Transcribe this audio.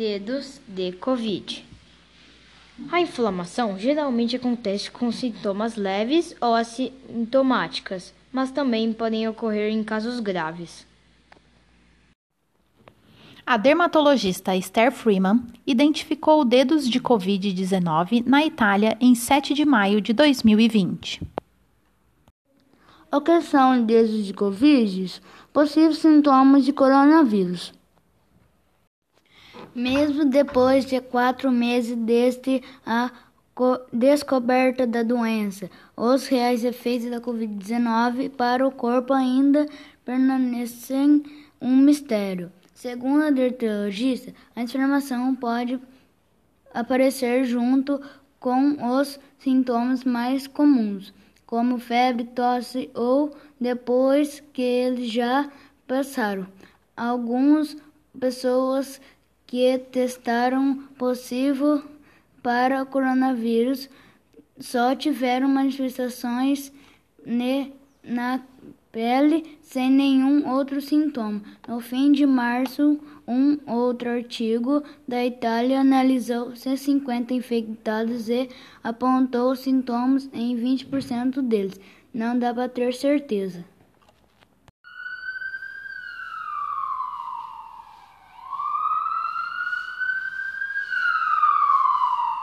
dedos de Covid. A inflamação geralmente acontece com sintomas leves ou assintomáticas, mas também podem ocorrer em casos graves. A dermatologista Esther Freeman identificou dedos de Covid-19 na Itália em 7 de maio de 2020. O que são dedos de Covid? Possíveis sintomas de coronavírus. Mesmo depois de quatro meses desde a descoberta da doença, os reais efeitos da Covid-19 para o corpo ainda permanecem um mistério. Segundo a dermatologista, a inflamação pode aparecer junto com os sintomas mais comuns, como febre, tosse ou depois que eles já passaram. Algumas pessoas que testaram positivo para coronavírus só tiveram manifestações na pele sem nenhum outro sintoma. No fim de março, um outro artigo da Itália analisou 150 infectados e apontou sintomas em 20% deles. Não dá para ter certeza.